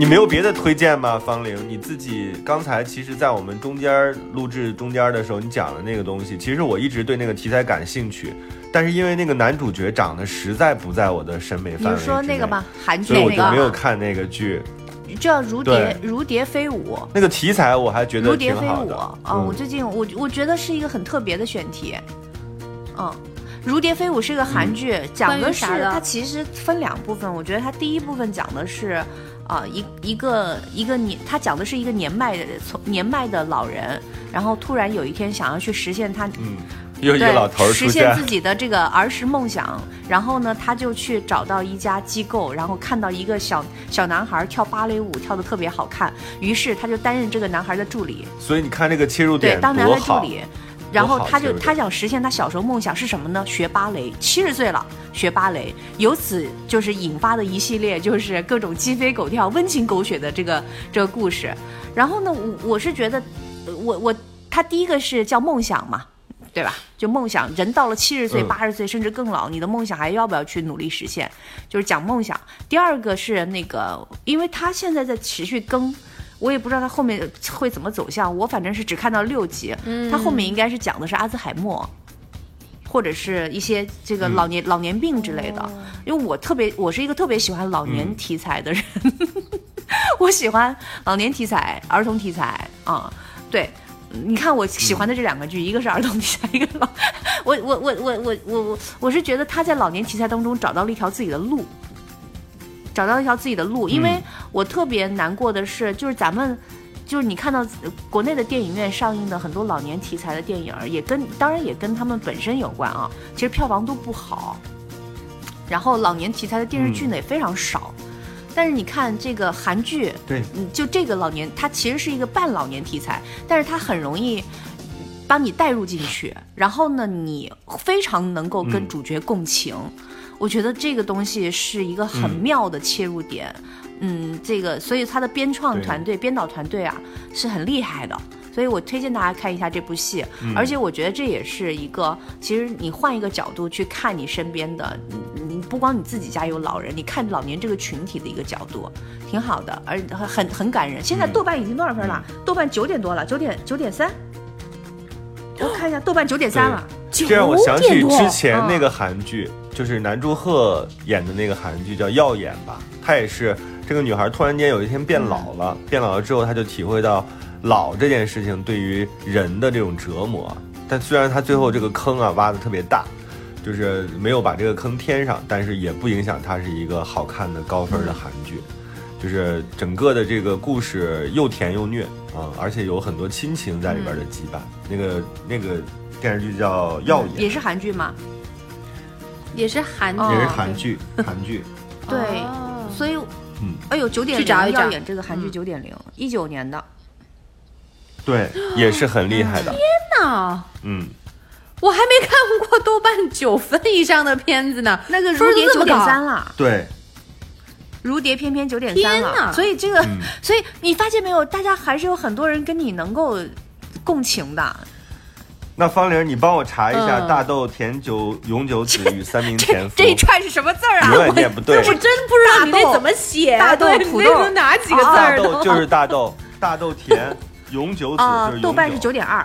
A: 你没有别的推荐吗？方玲，你自己刚才其实，在我们中间录制中间的时候，你讲的那个东西，其实我一直对那个题材感兴趣，但是因为那个男主角长得实在不在我的审美范围之内，
C: 说那个吧，韩剧
A: 所以我
C: 那个
A: 就没有看那个剧。
C: 叫《如蝶如蝶飞舞》。
A: 那个题材我还觉得
C: 如蝶飞舞
A: 挺好的
C: 啊、我最近我我觉得是一个很特别的选题，嗯。如蝶飞舞是个韩剧，讲的是
B: 啥的
C: 它其实分两部分。我觉得它第一部分讲的是，啊、一一个一个年，他讲的是一个年迈的从年迈的老人，然后突然有一天想要去实现他
A: 嗯，有一个
C: 对，
A: 老头现
C: 实现自，己的这个儿时梦想，然后呢，他就去找到一家机构，然后看到一个小小男孩跳芭蕾舞，跳的特别好看，于是他就担任这个男孩的助理，
A: 所以你看这个切入点
C: 对，
A: 点
C: 当男。孩助理。然后他就他想实现他小时候梦想是什么呢？学芭蕾，七十岁了学芭蕾，由此就是引发的一系列就是各种鸡飞狗跳、温情狗血的这个这个故事。然后呢，我我是觉得，呃我我他第一个是叫梦想嘛，对吧？就梦想，人到了七十岁、
A: 嗯
C: 八十岁甚至更老，你的梦想还要不要去努力实现？就是讲梦想。第二个是那个，因为他现在在持续更。我也不知道他后面会怎么走向，我反正是只看到六集，他后面应该是讲的是阿兹海默，或者是一些这个老年、老年病之类的。因为我特别，我是一个特别喜欢老年题材的人，(laughs) 我喜欢老年题材、儿童题材啊、对。你看我喜欢的这两个剧，一个是儿童题材，一个是老，(laughs) 我我我我我我我我是觉得他在老年题材当中找到了一条自己的路，找到一条自己的路。因为
A: 嗯
C: 我特别难过的是，就是咱们。就是你看到呃国内的电影院上映的很多老年题材的电影，也跟当然也跟他们本身有关啊。其实票房都不好，然后老年题材的电视剧呢也非常少。但是你看这个韩剧，
A: 对，
C: 嗯，就这个老年，它其实是一个半老年题材，但是它很容易把你带入进去，然后呢，你非常能够跟
A: 嗯
C: 主角共情。我觉得这个东西是一个很
A: 嗯
C: 妙的切入点。嗯，这个，所以他的编创团队、编导团队啊是很厉害的。所以我推荐大家看一下这部戏，
A: 嗯
C: 而且我觉得这也是一个，其实你换一个角度去看你身边的，你你不光你自己家有老人，你看老年这个群体的一个角度，挺好的，而很很很感人。现在
A: 嗯
C: 豆瓣已经多少分了？豆瓣九点多了，九点九点三。我看一下，豆瓣九点三了。
A: 这让我想起
B: 9点多
A: 之前那个韩剧，就是南柱赫演的那个韩剧叫《耀眼》吧。她也是这个女孩，突然间有一天变老了，变老了之后，她就体会到老这件事情对于人的这种折磨。但虽然她最后这个坑啊挖的特别大，就是没有把这个坑填上，但是也不影响它是一个好看的高分的韩剧。就是整个的这个故事又甜又虐啊、而且有很多亲情在里边的羁绊。那个那个电视剧叫《耀眼》，
C: 也是韩剧吗？
B: 也是韩
A: 也是韩剧，韩剧。(laughs)
C: 对，
B: 哦
C: 所以，
A: 嗯，
C: 哎呦，九点零
B: 去找一找
C: 耀眼这个韩剧九点零，一九年的，
A: 对，也是很厉害的。
B: 天哪
A: 嗯，
B: 我还没看过豆瓣九分以上的片子呢，
C: 那个如蝶九点
B: 都这么高
C: 三了，
A: 对，
C: 如蝶翩翩九点三了，所以这个，
A: 嗯 (laughs)
C: 所以你发现没有，大家还是有很多人跟你能够共情的。
A: 那方玲，你帮我查一下
B: 嗯
A: 大豆甜酒永久子与三名前夫。
C: 这一串是什么字儿
A: 永远
C: 啊？
A: 念不对
B: 我。真不知道你那怎么写，
C: 大豆土豆
B: 哪几个字
A: 大豆就是大豆，大豆甜永久子
C: 啊
A: 就是，
C: 豆瓣是。九点二，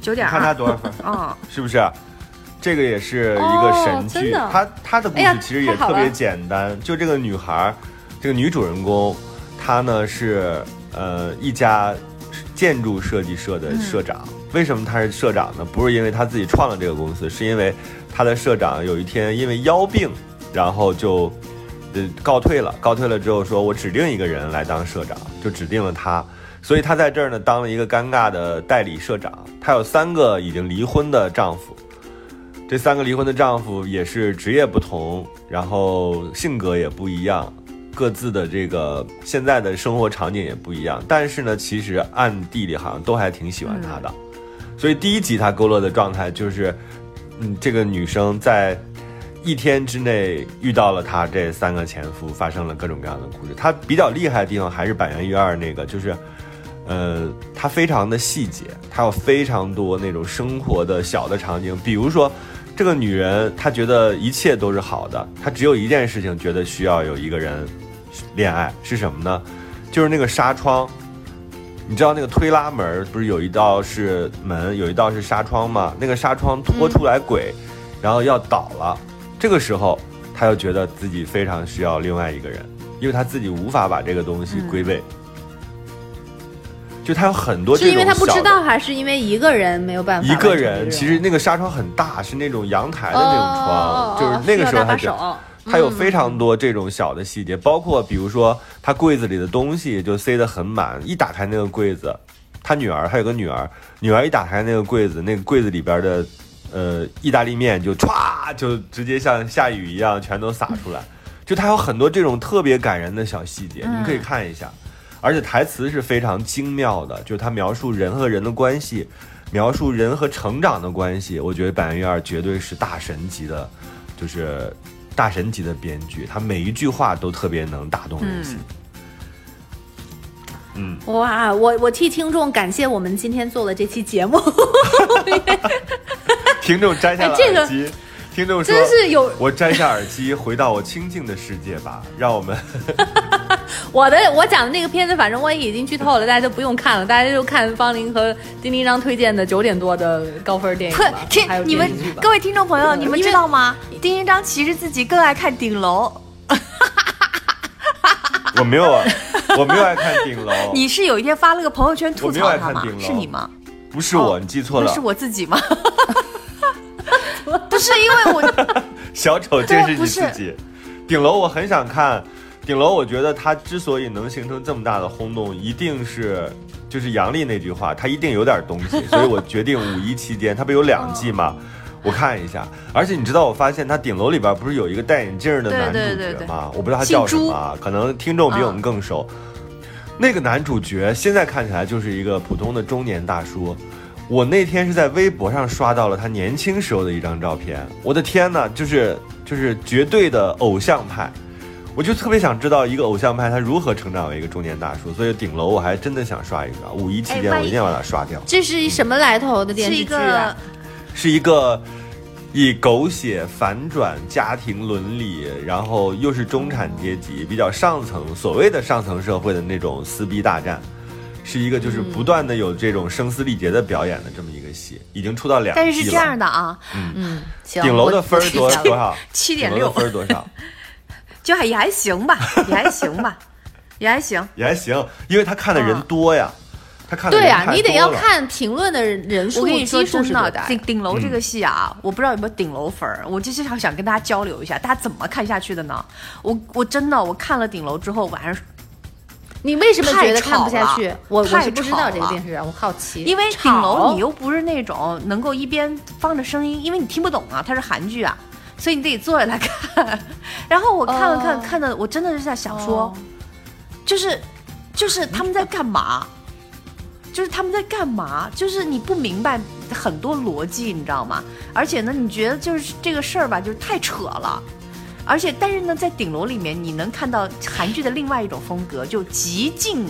C: 九点
A: 二看他，多少分？
C: 嗯，
A: 是不是？这个也是一个神剧，
B: 哦真的
A: 它它的故事其实也特别简单，就这个女孩儿，这个女主人公，她呢是呃一家建筑设计社的社长。为什么她是社长呢？不是因为她自己创了这个公司，是因为她的社长有一天因为腰病，然后就呃告退了。告退了之后说，我指定一个人来当社长，就指定了她。所以她在这儿呢当了一个尴尬的代理社长。她有三个已经离婚的丈夫，这三个离婚的丈夫也是职业不同，然后性格也不一样，各自的这个现在的生活场景也不一样。但是呢，其实暗地里好像都还挺喜欢他的。所以第一集他勾勒的状态就是，嗯，这个女生在一天之内遇到了她这三个前夫，发生了各种各样的故事。她比较厉害的地方还是板垣瑞二那个，就是。呃，它非常的细节，它有非常多那种生活的小的场景，比如说，这个女人她觉得一切都是好的，她只有一件事情觉得需要有一个人恋爱是什么呢？就是那个纱窗，你知道那个推拉门不是有一道是门，有一道是纱窗吗？那个纱窗拖出来轨，然后要倒了，这个时候她又觉得自己非常需要另外一个人，因为她自己无法把这个东西归位。就他有很多这种
B: 是因为他不知道，还是因为一个人没有办法
A: 一个人，其实那个纱窗很大，是那种阳台的那种窗，
B: 哦
A: 就是那个时候他
B: 需要搭把手
A: 它有非常多这种小的细节，包括比如说他柜子里的东西就塞得很满，一打开那个柜子，他女儿还有个女儿，女儿一打开那个柜子，那个柜子里边的呃意大利面就歘就直接像下雨一样全都洒出来，就他有很多这种特别感人的小细节，你们可以看一下。而且台词是非常精妙的，就是他描述人和人的关系，描述人和成长的关系。我觉得板垣二绝对是大神级的，就是大神级的编剧，他每一句话都特别能打动人心。嗯，
B: 哇，我我替听众感谢我们今天做了这期节目，(laughs)
A: 听众摘下了
B: 哎这个
A: 耳机，听众说
B: 真是有
A: 我摘下耳机，回到我清静的世界吧，让我们
B: 我的我讲的那个片子，反正我已经剧透了，大家就不用看了，大家就看方林和丁丁张推荐的九点多的高分电影
C: 听你们各位听众朋友，你们知道吗？丁丁章其实自己更爱看顶楼，(laughs)
A: 我没有，我没有爱看顶楼，
C: 你是有一天发了个朋友圈吐
A: 我没有爱
C: 槽他吗
A: 看顶？楼
C: 是你吗？
A: 不是我，
C: 哦
A: 你记错了
C: 那是。我自己吗？(laughs) 不是因为我 (laughs)
A: 小丑竟是你
C: 对不是
A: 自己。顶楼我很想看，顶楼我觉得它之所以能形成这么大的轰动，一定是就是杨笠那句话，它一定有点东西，所以我决定五一期间，它不有两季吗？我看一下，而且你知道，我发现它顶楼里边不是有一个戴眼镜的男主角吗？我不知道他叫什么啊，可能听众比我们更熟。那个男主角现在看起来就是一个普通的中年大叔。我那天是在微博上刷到了他年轻时候的一张照片，我的天呐，就是就是绝对的偶像派，我就特别想知道一个偶像派他如何成长为一个中年大叔。所以顶楼我还真的想刷一刷，五一期间我一定要把它刷掉。
B: 这是什么来头的电
C: 是一
B: 视剧？
A: 是一个以狗血反转家庭伦理，然后又是中产阶级比较上层所谓的上层社会的那种撕逼大战，是一个就是不断的有这种声嘶力竭的表演的这么一个戏，已经出到两季了。
C: 但是是这样的啊，
B: 嗯，行，
A: 顶楼的分多多少？
C: 七点六
A: 分多少？
C: 就还也还行吧，(laughs) 也还行吧，也还行。
A: 也还行，因为他看的人多呀，他看的
B: 对呀、你得要。看评论的人人数，
C: 我跟你说
B: 基数
C: 真的
B: 是多大，
C: 顶顶楼这
A: 嗯
C: 个戏啊，我不知道有没有顶楼粉儿，我就是想想跟大家交流一下，大家怎么看下去的呢？我我真的我看了顶楼之后，晚上
B: 你为什么觉得看不下去？我我
C: 太
B: 是不知道这个电视，我好奇。
C: 因为顶楼你又不是那种能够一边放着声音，因为你听不懂啊，它是韩剧啊，所以你得坐下来看。然后我看了看，
B: 哦
C: 看的我真的是在想说，
B: 哦
C: 就是就是他们在干嘛？就是他们在干嘛？就是你不明白很多逻辑，你知道吗？而且呢，你觉得就是这个事儿吧，就是太扯了。而且，但是呢，在顶楼里面，你能看到韩剧的另外一种风格，就极尽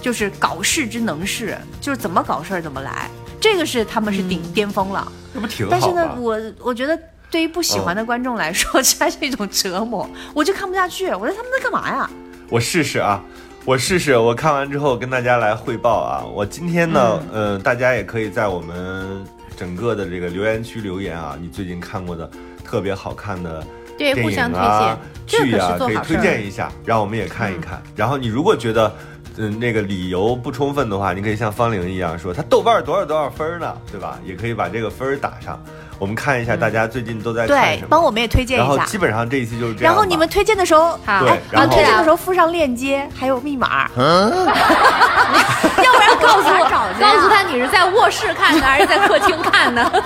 C: 就是搞事之能事，就是怎么搞事儿怎么来。这个是他们是顶巅峰了。
A: 这不挺好
C: 但是呢，？我我觉得对于不喜欢的观众来说，(laughs) 这还是一种折磨，我就看不下去。我说他们在干嘛呀？
A: 我试试啊，我试试。我看完之后跟大家来汇报啊。我今天呢，
C: 嗯
A: 呃，大家也可以在我们整个的这个留言区留言啊，你最近看过的特别好看的
B: 对，
A: 电影
B: 互相推
A: 啊、
B: 荐，
A: 剧啊，可以推。荐一下，让我们也看一看。然后你如果觉得。嗯，那个理由不充分的话，你可以像方玲一样说他豆瓣多少多少分呢，对吧？也可以把这个分打上。我们看一下大家最近都在看什么，，
C: 对帮我们也推荐一下然后。
A: 基本上这一期就是这样。
C: 然后你们推荐的时候，
A: 对
C: 哎，
A: 然后
C: 推荐的时候附上链接，还有密码，嗯 (laughs)
B: 要不然告诉我，告诉他你是在卧室看的还是在客厅看的？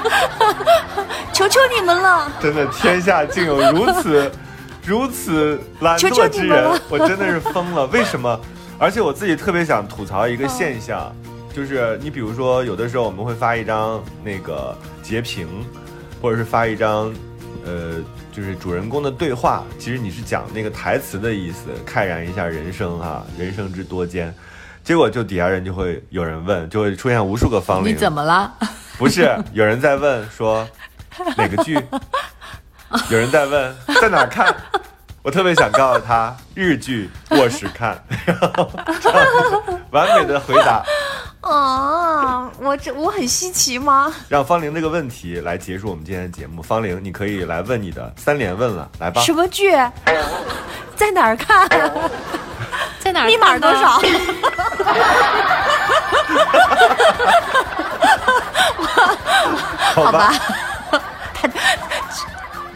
B: (laughs)
C: 求求你们了。
A: 真的天下竟有如此 (laughs) 如此懒惰之人
C: 你们了，
A: 我真的是疯了。为什么？而且我自己特别想吐槽一个现象，就是你比如说，有的时候我们会发一张那个截屏，或者是发一张，呃，就是主人公的对话，其实你是讲那个台词的意思，慨然一下人生哈、人生之多艰。结果就底下人就会有人问，就会出现无数个方
B: 你
A: 玲，
B: 怎么了？
A: 不是，有人在问说哪个剧，有人在问在哪看，我特别想告诉他日剧卧室看，(laughs) 完美的回答，
C: 啊，我这我很稀奇吗？
A: 让方玲这个问题来结束我们今天的节目。方玲，你可以来问你的三连问了，来吧。
C: 什么剧？(laughs) 在哪儿看？
B: 在哪儿？
C: 密码多少？？(laughs)
A: 好吧。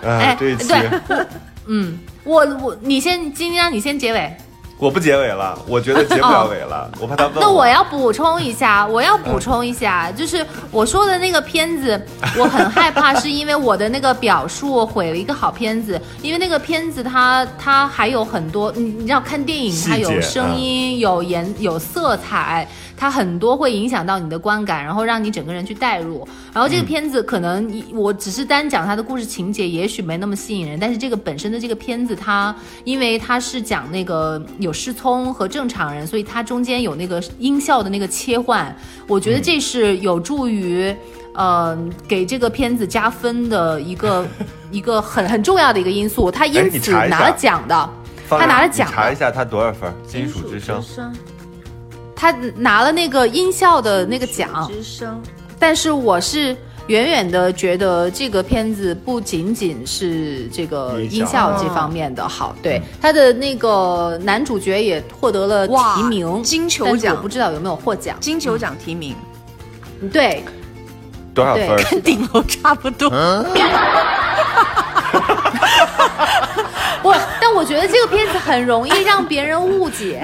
A: 哎 (laughs)
B: 哎，
A: 这一期
B: 对嗯，我我你先，今天让你先结尾。
A: 我不结尾了，我觉得结不了尾了，我怕他问
B: 那我
A: 我
B: 要补充一下，我要补充一下，就是我说的那个片子，我很害怕，是因为我的那个表述毁了一个好片子。因为那个片子它它还有很多，你你知道看电影它有声音、有颜、有色彩，它很多会影响到你的观感，然后让你整个人去代入。然后这个片子可能一我只是单讲它的故事情节，也许没那么吸引人，但是这个本身的这个片子它，因为它是讲那个有失聪和正常人，所以它中间有那个音效的那个切换，我觉得这是有助于。呃，给这个片子加分的一个 (laughs) 一个很很重要的一个因素，他
A: 哎
B: 因此拿了奖的，他拿了奖，
A: 查一下他多少分？金属之声，
B: 他拿了那个音效的那个奖。
C: 之声。
B: 但是我是远远的觉得这个片子不仅仅是这个
A: 音效。
B: 这方面的好，对他的那个男主角也获得了提名，
C: 金球
B: 但我
C: 奖
B: 不知道有没有获奖。
C: 金球奖提名，
B: 对，
A: 多少分？
C: 跟顶楼差不多。(laughs)
B: 我但我觉得这个片子很容易让别人误解，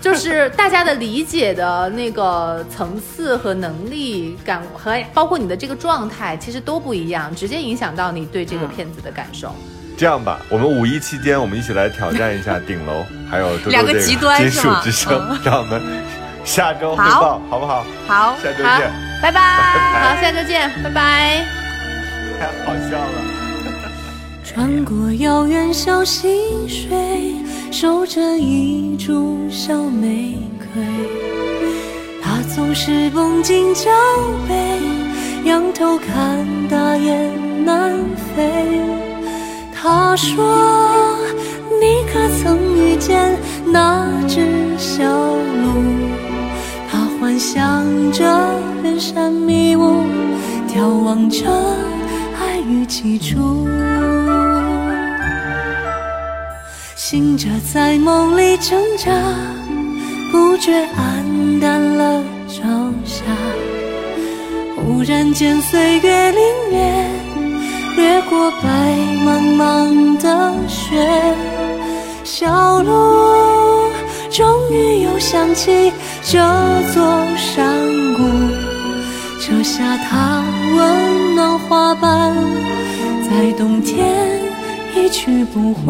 B: 就是大家的理解的那个层次和能力感和包括你的这个状态，其实都不一样，直接影响到你对这个片子的感受。
A: 这样吧，我们五一期间，我们一起来挑战一下顶楼，还有周周这个
C: 两个极端
A: 金属
C: 是吗
A: 之声
C: 嗯，
A: 让我们下周汇
C: 好
A: 报，好不好？
C: 好，
A: 下周见，
C: 拜拜。
B: 好，下周见，拜拜。(laughs)
A: 太好笑了。(laughs)
D: 穿过遥远小溪水，守着一株小玫瑰。它总是绷紧脚背，仰头看大雁南飞。他说：“你可曾遇见那只小鹿？”他幻想着远山迷雾，眺望着爱与起初。醒着在梦里挣扎，不觉黯淡了朝霞。忽然间岁月凛冽，掠过白茫茫的雪。小路终于又想起这座山谷，扯下它温暖花瓣，在冬天一去不还。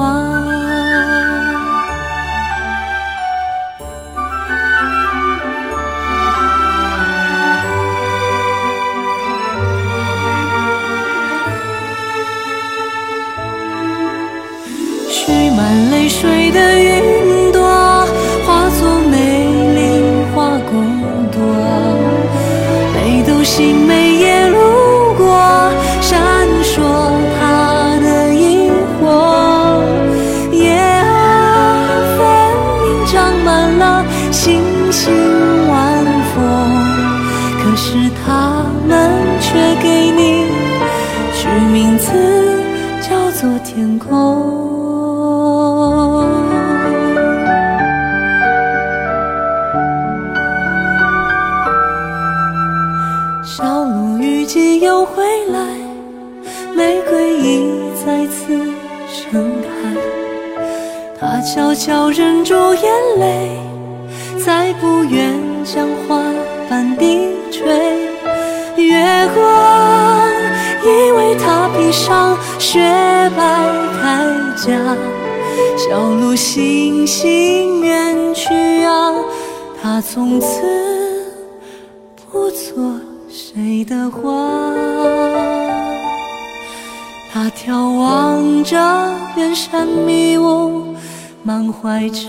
D: 蓄满泪水的星星晚风，可是他们却给你取名字叫做天空。小鹿雨季又回来，玫瑰已再次盛开。它悄悄忍住眼泪，雪白铠甲，小鹿悻悻远去啊，它从此不做谁的花。他眺望着远山迷雾，满怀着